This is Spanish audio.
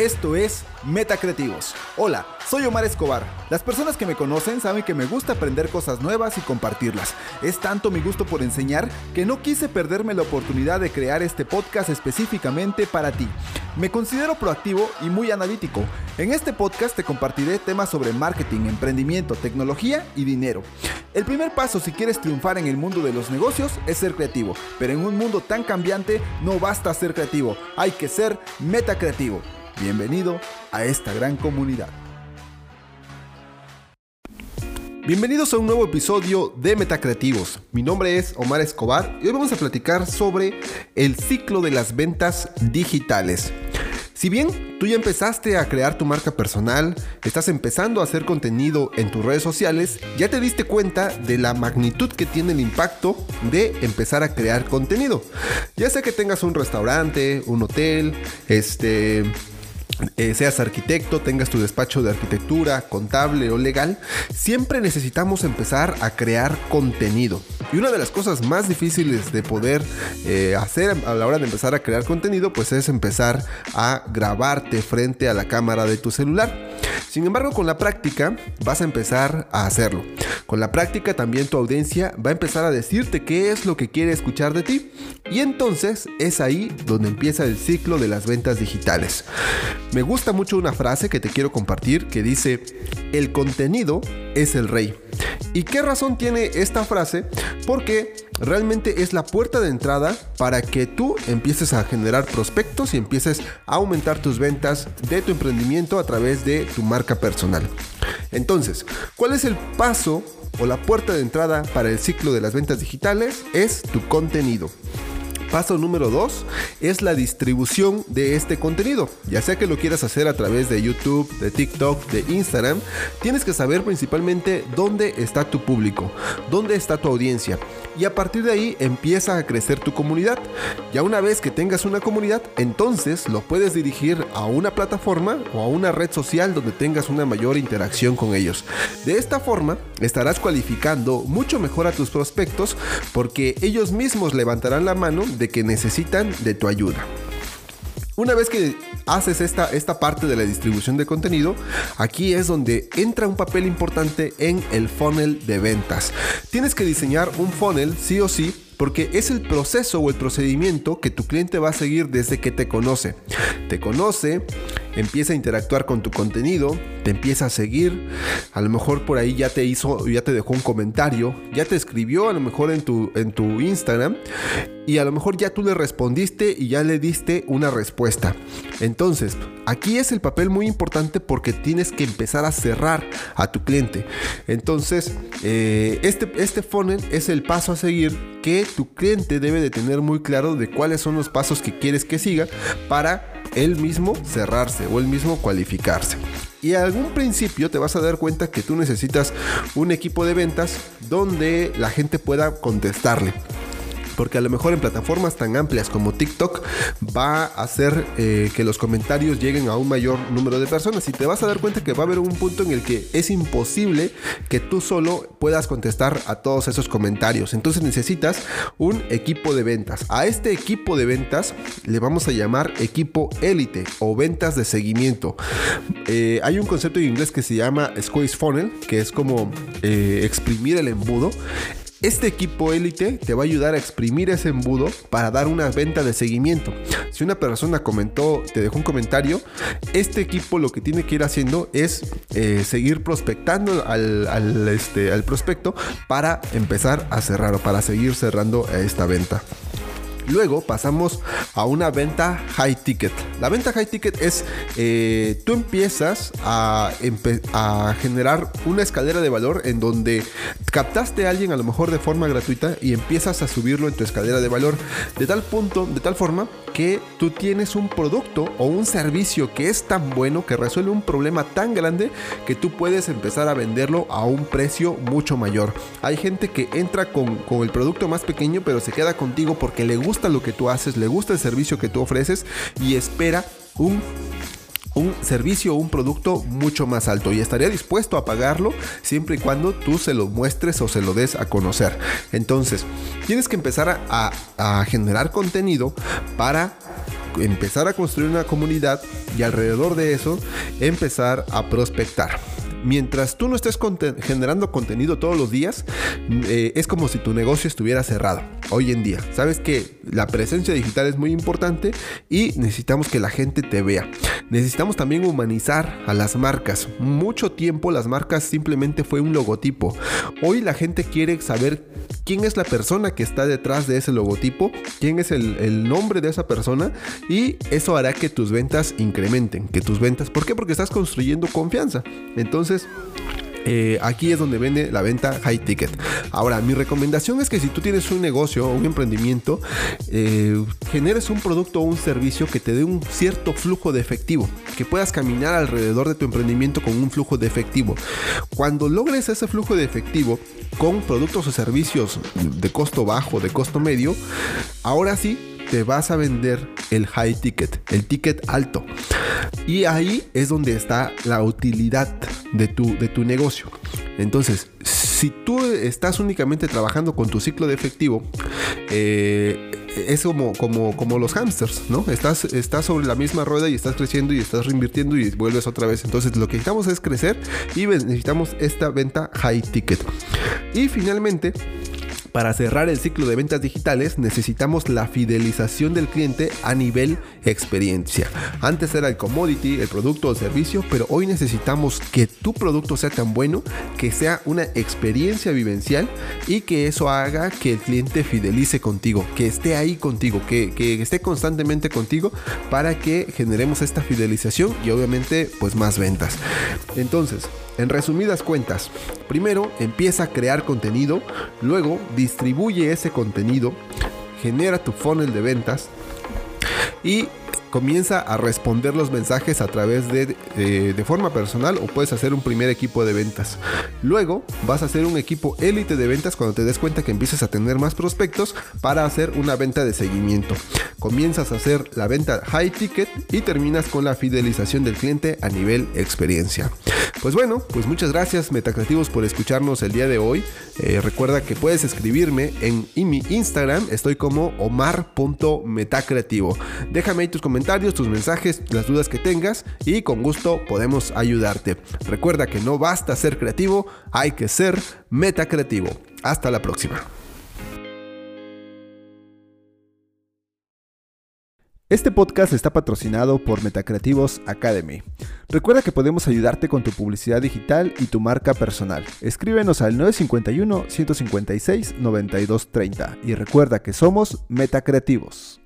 Esto es Metacreativos. Hola, soy Omar Escobar. Las personas que me conocen saben que me gusta aprender cosas nuevas y compartirlas. Es tanto mi gusto por enseñar que no quise perderme la oportunidad de crear este podcast específicamente para ti. Me considero proactivo y muy analítico. En este podcast te compartiré temas sobre marketing, emprendimiento, tecnología y dinero. El primer paso si quieres triunfar en el mundo de los negocios es ser creativo, pero en un mundo tan cambiante no basta ser creativo, hay que ser metacreativo. Bienvenido a esta gran comunidad. Bienvenidos a un nuevo episodio de Metacreativos. Mi nombre es Omar Escobar y hoy vamos a platicar sobre el ciclo de las ventas digitales. Si bien tú ya empezaste a crear tu marca personal, estás empezando a hacer contenido en tus redes sociales, ya te diste cuenta de la magnitud que tiene el impacto de empezar a crear contenido. Ya sea que tengas un restaurante, un hotel, este eh, seas arquitecto, tengas tu despacho de arquitectura, contable o legal, siempre necesitamos empezar a crear contenido. Y una de las cosas más difíciles de poder eh, hacer a la hora de empezar a crear contenido, pues es empezar a grabarte frente a la cámara de tu celular. Sin embargo, con la práctica vas a empezar a hacerlo. Con la práctica también tu audiencia va a empezar a decirte qué es lo que quiere escuchar de ti. Y entonces es ahí donde empieza el ciclo de las ventas digitales. Me gusta mucho una frase que te quiero compartir que dice, el contenido es el rey. ¿Y qué razón tiene esta frase? Porque realmente es la puerta de entrada para que tú empieces a generar prospectos y empieces a aumentar tus ventas de tu emprendimiento a través de tu marca personal. Entonces, ¿cuál es el paso o la puerta de entrada para el ciclo de las ventas digitales? Es tu contenido. Paso número 2 es la distribución de este contenido. Ya sea que lo quieras hacer a través de YouTube, de TikTok, de Instagram, tienes que saber principalmente dónde está tu público, dónde está tu audiencia. Y a partir de ahí empieza a crecer tu comunidad. Ya una vez que tengas una comunidad, entonces lo puedes dirigir a una plataforma o a una red social donde tengas una mayor interacción con ellos. De esta forma estarás cualificando mucho mejor a tus prospectos porque ellos mismos levantarán la mano de que necesitan de tu ayuda. Una vez que haces esta, esta parte de la distribución de contenido, aquí es donde entra un papel importante en el funnel de ventas. Tienes que diseñar un funnel sí o sí porque es el proceso o el procedimiento que tu cliente va a seguir desde que te conoce. Te conoce, empieza a interactuar con tu contenido, te empieza a seguir, a lo mejor por ahí ya te hizo, ya te dejó un comentario, ya te escribió a lo mejor en tu, en tu Instagram y a lo mejor ya tú le respondiste y ya le diste una respuesta. Entonces, aquí es el papel muy importante porque tienes que empezar a cerrar a tu cliente. Entonces, eh, este, este funnel es el paso a seguir que tu cliente debe de tener muy claro de cuáles son los pasos que quieres que siga para él mismo cerrarse o él mismo cualificarse. Y a algún principio te vas a dar cuenta que tú necesitas un equipo de ventas donde la gente pueda contestarle porque a lo mejor en plataformas tan amplias como TikTok va a hacer eh, que los comentarios lleguen a un mayor número de personas y te vas a dar cuenta que va a haber un punto en el que es imposible que tú solo puedas contestar a todos esos comentarios. Entonces necesitas un equipo de ventas. A este equipo de ventas le vamos a llamar equipo élite o ventas de seguimiento. Eh, hay un concepto en inglés que se llama squeeze funnel, que es como eh, exprimir el embudo. Este equipo élite te va a ayudar a exprimir ese embudo para dar una venta de seguimiento. Si una persona comentó, te dejó un comentario, este equipo lo que tiene que ir haciendo es eh, seguir prospectando al, este, al prospecto para empezar a cerrar o para seguir cerrando esta venta. Luego pasamos a una venta high ticket. La venta high ticket es, eh, tú empiezas a, generar una escalera de valor en donde captaste a alguien a lo mejor de forma gratuita y empiezas a subirlo en tu escalera de valor de tal punto, de tal forma que tú tienes un producto o un servicio que es tan bueno, que resuelve un problema tan grande que tú puedes empezar a venderlo a un precio mucho mayor. Hay gente que entra con, con el producto más pequeño pero se queda contigo porque le gusta lo que tú haces, le gusta el servicio que tú ofreces y espera un un servicio o un producto mucho más alto y estaría dispuesto a pagarlo siempre y cuando tú se lo muestres o se lo des a conocer. Entonces, tienes que empezar a, a generar contenido para empezar a construir una comunidad y alrededor de eso empezar a prospectar mientras tú no estés generando contenido todos los días, eh, es como si tu negocio estuviera cerrado hoy en día. Sabes que la presencia digital es muy importante y necesitamos que la gente te vea. Necesitamos también humanizar a las marcas. Mucho tiempo las marcas simplemente fue un logotipo. Hoy la gente quiere saber quién es la persona que está detrás de ese logotipo, quién es el, el nombre de esa persona y eso hará que tus ventas incrementen, que tus ventas, ¿por qué? Porque estás construyendo confianza. Entonces, eh, aquí es donde vende la venta high ticket. Ahora, mi recomendación es que si tú tienes un negocio o un emprendimiento, eh, generes un producto o un servicio que te dé un cierto flujo de efectivo, que puedas caminar alrededor de tu emprendimiento con un flujo de efectivo. Cuando logres ese flujo de efectivo con productos o servicios de costo bajo, de costo medio, ahora sí te vas a vender el high ticket, el ticket alto. Y ahí es donde está la utilidad de tu, de tu negocio. Entonces, si tú estás únicamente trabajando con tu ciclo de efectivo, eh, es como, como, como los hamsters, ¿no? Estás, estás sobre la misma rueda y estás creciendo y estás reinvirtiendo y vuelves otra vez. Entonces lo que necesitamos es crecer y necesitamos esta venta high ticket. Y finalmente, para cerrar el ciclo de ventas digitales necesitamos la fidelización del cliente a nivel experiencia. Antes era el commodity, el producto o el servicio, pero hoy necesitamos que tu producto sea tan bueno que sea una experiencia vivencial y que eso haga que el cliente fidelice contigo, que esté ahí contigo, que, que esté constantemente contigo para que generemos esta fidelización y obviamente pues más ventas. Entonces, en resumidas cuentas, primero empieza a crear contenido, luego distribuye ese contenido, genera tu funnel de ventas y comienza a responder los mensajes a través de, eh, de forma personal o puedes hacer un primer equipo de ventas. Luego vas a hacer un equipo élite de ventas cuando te des cuenta que empiezas a tener más prospectos para hacer una venta de seguimiento. Comienzas a hacer la venta high ticket y terminas con la fidelización del cliente a nivel experiencia. Pues bueno, pues muchas gracias Metacreativos por escucharnos el día de hoy. Eh, recuerda que puedes escribirme en, en mi Instagram, estoy como omar.metacreativo. Déjame ahí tus comentarios tus mensajes, las dudas que tengas y con gusto podemos ayudarte. Recuerda que no basta ser creativo, hay que ser metacreativo. Hasta la próxima. Este podcast está patrocinado por Metacreativos Academy. Recuerda que podemos ayudarte con tu publicidad digital y tu marca personal. Escríbenos al 951 156 9230 y recuerda que somos Metacreativos.